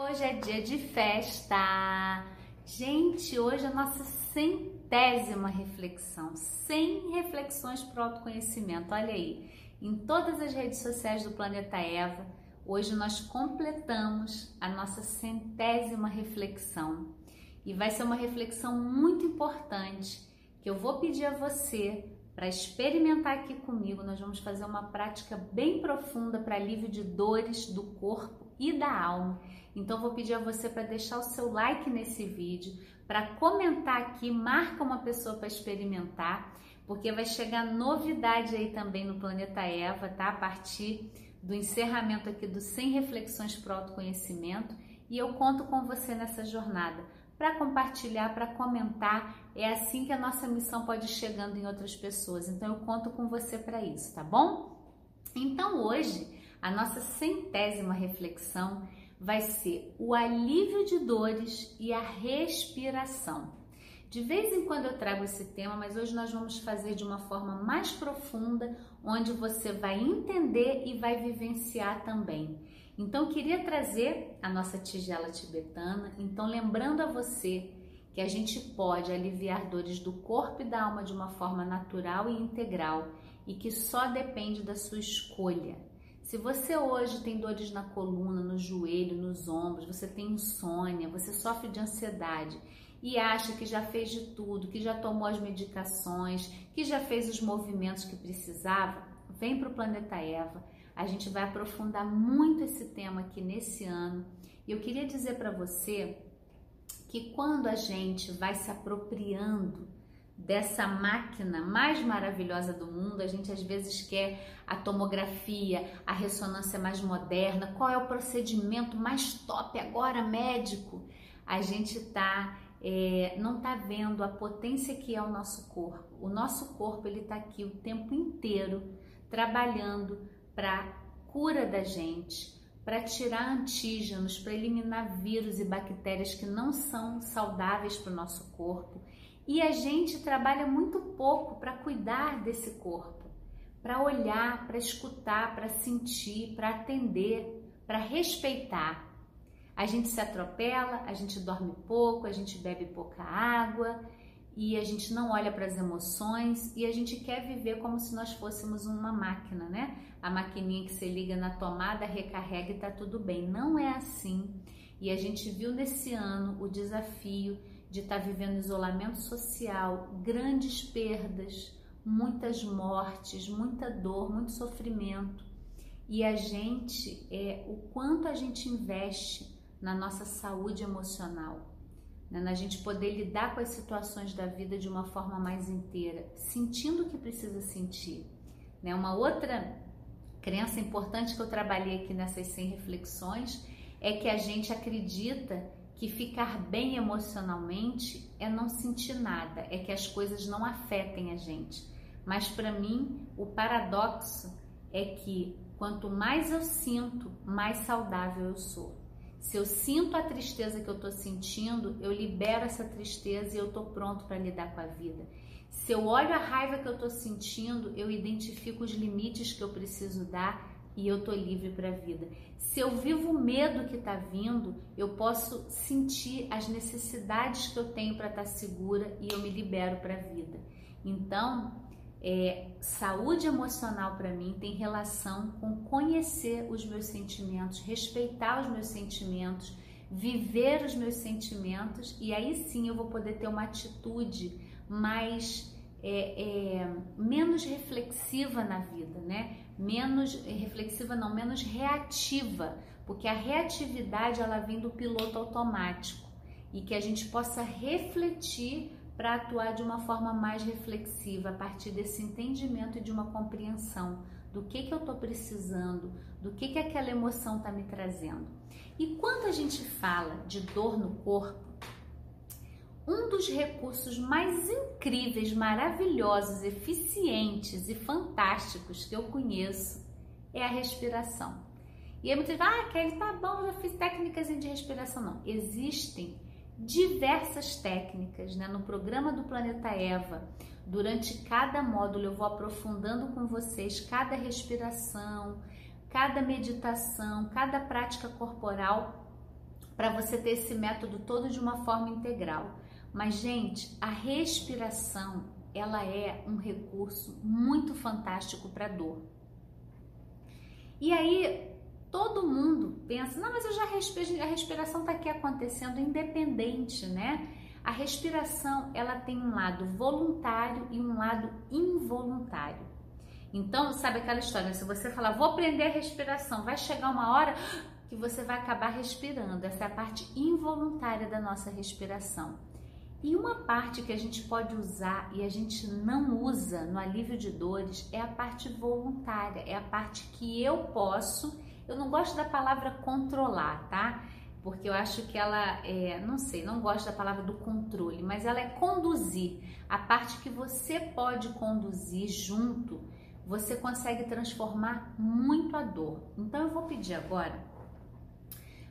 Hoje é dia de festa. Gente, hoje é a nossa centésima reflexão. 100 reflexões para o autoconhecimento. Olha aí, em todas as redes sociais do Planeta Eva, hoje nós completamos a nossa centésima reflexão. E vai ser uma reflexão muito importante que eu vou pedir a você para experimentar aqui comigo. Nós vamos fazer uma prática bem profunda para alívio de dores do corpo e da alma. Então vou pedir a você para deixar o seu like nesse vídeo, para comentar aqui, marca uma pessoa para experimentar, porque vai chegar novidade aí também no Planeta Eva, tá? A partir do encerramento aqui do 100 reflexões para o autoconhecimento, e eu conto com você nessa jornada para compartilhar, para comentar. É assim que a nossa missão pode ir chegando em outras pessoas. Então eu conto com você para isso, tá bom? Então hoje a nossa centésima reflexão vai ser o alívio de dores e a respiração. De vez em quando eu trago esse tema, mas hoje nós vamos fazer de uma forma mais profunda, onde você vai entender e vai vivenciar também. Então, queria trazer a nossa tigela tibetana. Então, lembrando a você que a gente pode aliviar dores do corpo e da alma de uma forma natural e integral e que só depende da sua escolha. Se você hoje tem dores na coluna, no joelho, nos ombros, você tem insônia, você sofre de ansiedade e acha que já fez de tudo, que já tomou as medicações, que já fez os movimentos que precisava, vem para o Planeta Eva. A gente vai aprofundar muito esse tema aqui nesse ano. E eu queria dizer para você que quando a gente vai se apropriando dessa máquina mais maravilhosa do mundo. A gente às vezes quer a tomografia, a ressonância mais moderna, qual é o procedimento mais top agora, médico? A gente tá é, não tá vendo a potência que é o nosso corpo. O nosso corpo ele tá aqui o tempo inteiro trabalhando para cura da gente, para tirar antígenos, para eliminar vírus e bactérias que não são saudáveis para o nosso corpo e a gente trabalha muito pouco para cuidar desse corpo, para olhar, para escutar, para sentir, para atender, para respeitar. A gente se atropela, a gente dorme pouco, a gente bebe pouca água e a gente não olha para as emoções e a gente quer viver como se nós fôssemos uma máquina, né? A maquininha que você liga na tomada, recarrega e tá tudo bem. Não é assim. E a gente viu nesse ano o desafio de estar tá vivendo isolamento social, grandes perdas, muitas mortes, muita dor, muito sofrimento. E a gente, é, o quanto a gente investe na nossa saúde emocional, né? na gente poder lidar com as situações da vida de uma forma mais inteira, sentindo o que precisa sentir. Né? Uma outra crença importante que eu trabalhei aqui nessas 100 reflexões é que a gente acredita que ficar bem emocionalmente é não sentir nada, é que as coisas não afetem a gente. Mas para mim, o paradoxo é que quanto mais eu sinto, mais saudável eu sou. Se eu sinto a tristeza que eu estou sentindo, eu libero essa tristeza e eu estou pronto para lidar com a vida. Se eu olho a raiva que eu estou sentindo, eu identifico os limites que eu preciso dar e eu tô livre para a vida. Se eu vivo o medo que está vindo, eu posso sentir as necessidades que eu tenho para estar tá segura e eu me libero para a vida. Então, é, saúde emocional para mim tem relação com conhecer os meus sentimentos, respeitar os meus sentimentos, viver os meus sentimentos e aí sim eu vou poder ter uma atitude mais é, é, menos reflexiva na vida, né? menos reflexiva não, menos reativa, porque a reatividade ela vem do piloto automático e que a gente possa refletir para atuar de uma forma mais reflexiva a partir desse entendimento e de uma compreensão do que que eu estou precisando, do que que aquela emoção está me trazendo. E quando a gente fala de dor no corpo, um dos recursos mais incríveis, maravilhosos, eficientes e fantásticos que eu conheço é a respiração. E aí muitas vezes, ah, Kelly, tá bom, já fiz técnicas de respiração. Não, existem diversas técnicas né? no programa do Planeta Eva. Durante cada módulo eu vou aprofundando com vocês cada respiração, cada meditação, cada prática corporal para você ter esse método todo de uma forma integral. Mas, gente, a respiração, ela é um recurso muito fantástico para dor. E aí, todo mundo pensa, não, mas eu já respiro, a respiração está aqui acontecendo independente, né? A respiração, ela tem um lado voluntário e um lado involuntário. Então, sabe aquela história, se você falar, vou aprender a respiração, vai chegar uma hora que você vai acabar respirando. Essa é a parte involuntária da nossa respiração. E uma parte que a gente pode usar e a gente não usa no alívio de dores é a parte voluntária, é a parte que eu posso. Eu não gosto da palavra controlar, tá? Porque eu acho que ela é, não sei, não gosto da palavra do controle, mas ela é conduzir. A parte que você pode conduzir junto, você consegue transformar muito a dor. Então eu vou pedir agora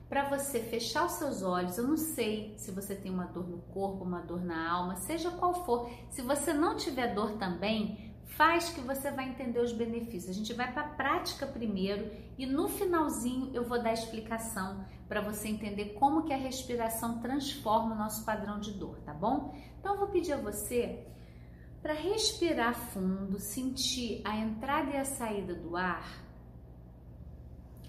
para você fechar os seus olhos. Eu não sei se você tem uma dor no corpo, uma dor na alma, seja qual for. Se você não tiver dor também, faz que você vai entender os benefícios. A gente vai para a prática primeiro e no finalzinho eu vou dar a explicação para você entender como que a respiração transforma o nosso padrão de dor, tá bom? Então eu vou pedir a você para respirar fundo, sentir a entrada e a saída do ar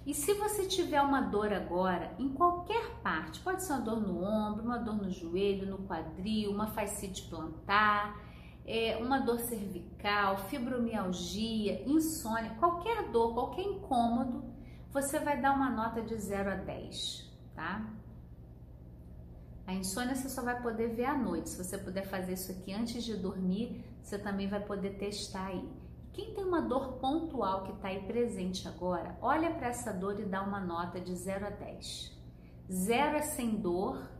e se você tiver uma dor agora, em qualquer parte, pode ser uma dor no ombro, uma dor no joelho, no quadril, uma fascite plantar, é, uma dor cervical, fibromialgia, insônia, qualquer dor, qualquer incômodo, você vai dar uma nota de 0 a 10, tá? A insônia você só vai poder ver à noite. Se você puder fazer isso aqui antes de dormir, você também vai poder testar aí. Quem tem uma dor pontual que está aí presente agora, olha para essa dor e dá uma nota de 0 a 10. 0 é sem dor,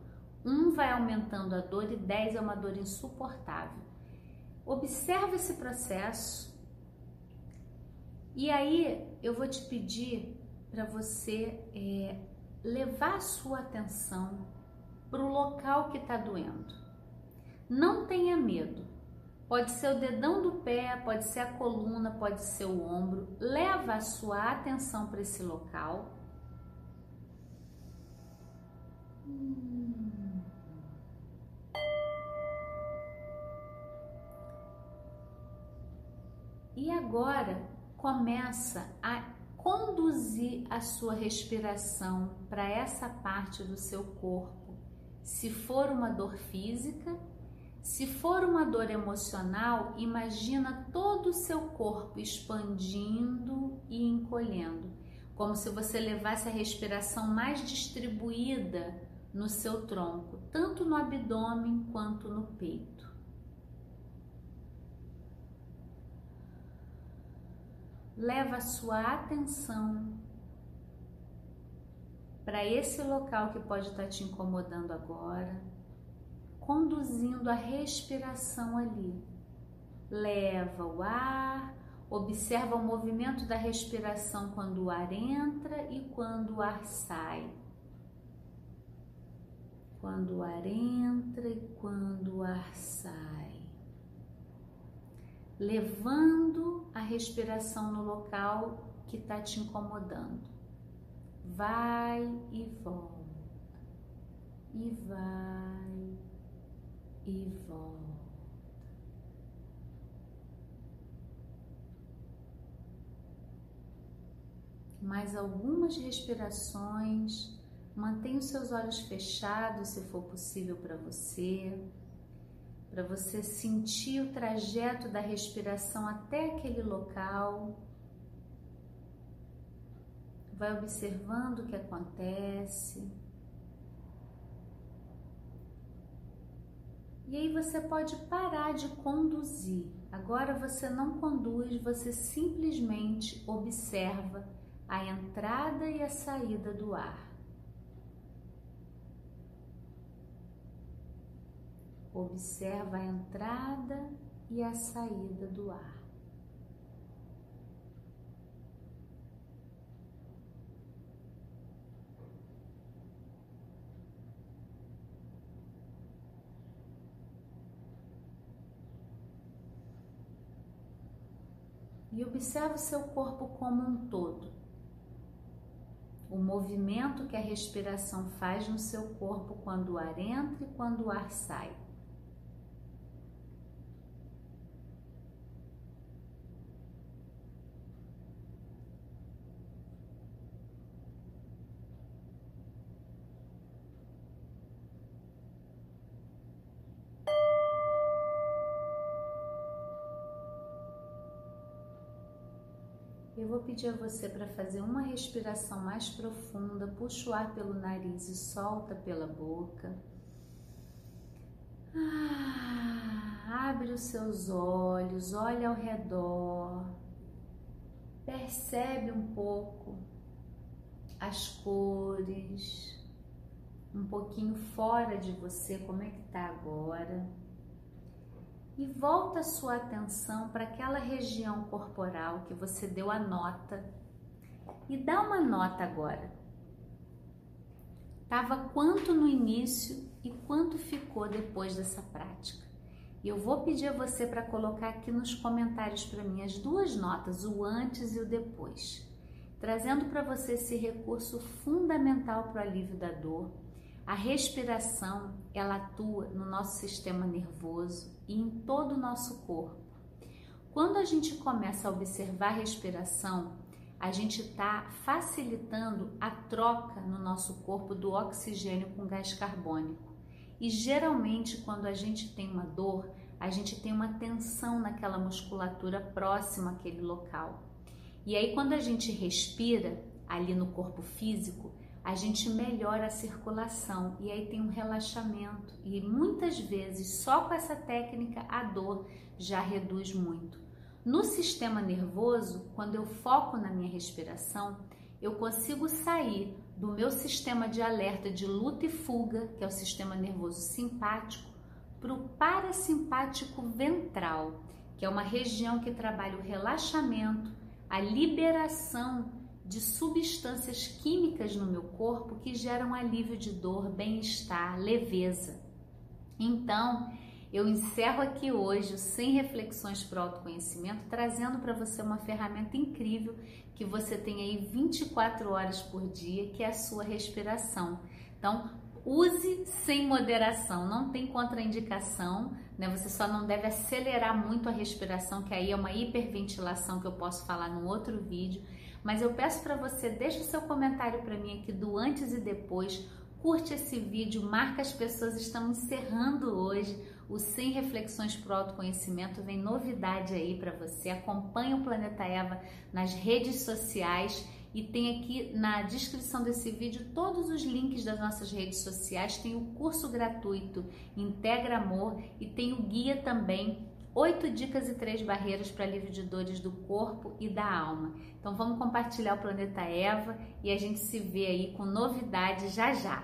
1 vai aumentando a dor e 10 é uma dor insuportável. Observa esse processo e aí eu vou te pedir para você é, levar a sua atenção para o local que está doendo. Não tenha medo. Pode ser o dedão do pé, pode ser a coluna, pode ser o ombro. Leva a sua atenção para esse local. E agora começa a conduzir a sua respiração para essa parte do seu corpo. Se for uma dor física, se for uma dor emocional, imagina todo o seu corpo expandindo e encolhendo, como se você levasse a respiração mais distribuída no seu tronco, tanto no abdômen quanto no peito. Leva sua atenção para esse local que pode estar te incomodando agora conduzindo a respiração ali. Leva o ar, observa o movimento da respiração quando o ar entra e quando o ar sai. Quando o ar entra e quando o ar sai. Levando a respiração no local que está te incomodando. Vai e volta. E vai e volta. Mais algumas respirações. Mantenha os seus olhos fechados, se for possível para você, para você sentir o trajeto da respiração até aquele local. Vai observando o que acontece. E aí você pode parar de conduzir. Agora você não conduz, você simplesmente observa a entrada e a saída do ar. Observa a entrada e a saída do ar. Observe o seu corpo como um todo. O movimento que a respiração faz no seu corpo quando o ar entra e quando o ar sai. Eu vou pedir a você para fazer uma respiração mais profunda, puxa o ar pelo nariz e solta pela boca. Ah, abre os seus olhos, olha ao redor, percebe um pouco as cores, um pouquinho fora de você, como é que tá agora e volta a sua atenção para aquela região corporal que você deu a nota e dá uma nota agora. Tava quanto no início e quanto ficou depois dessa prática. E eu vou pedir a você para colocar aqui nos comentários para mim as duas notas, o antes e o depois, trazendo para você esse recurso fundamental para o alívio da dor a respiração, ela atua no nosso sistema nervoso e em todo o nosso corpo. Quando a gente começa a observar a respiração, a gente está facilitando a troca no nosso corpo do oxigênio com gás carbônico. E geralmente, quando a gente tem uma dor, a gente tem uma tensão naquela musculatura próxima àquele local. E aí, quando a gente respira ali no corpo físico, a gente melhora a circulação e aí tem um relaxamento. E muitas vezes, só com essa técnica, a dor já reduz muito. No sistema nervoso, quando eu foco na minha respiração, eu consigo sair do meu sistema de alerta de luta e fuga, que é o sistema nervoso simpático, para o parasimpático ventral, que é uma região que trabalha o relaxamento, a liberação de substâncias químicas no meu corpo que geram alívio de dor, bem-estar, leveza. Então, eu encerro aqui hoje o 100 reflexões para o autoconhecimento, trazendo para você uma ferramenta incrível que você tem aí 24 horas por dia, que é a sua respiração. Então, use sem moderação, não tem contraindicação, né? Você só não deve acelerar muito a respiração, que aí é uma hiperventilação que eu posso falar no outro vídeo mas eu peço para você, deixe o seu comentário para mim aqui do antes e depois, curte esse vídeo, marca as pessoas, estamos encerrando hoje o 100 Reflexões para o Autoconhecimento, vem novidade aí para você, acompanhe o Planeta Eva nas redes sociais. E tem aqui na descrição desse vídeo todos os links das nossas redes sociais, tem o curso gratuito Integra Amor e tem o guia também Oito dicas e três barreiras para alívio de dores do corpo e da alma. Então vamos compartilhar o planeta Eva e a gente se vê aí com novidades já já.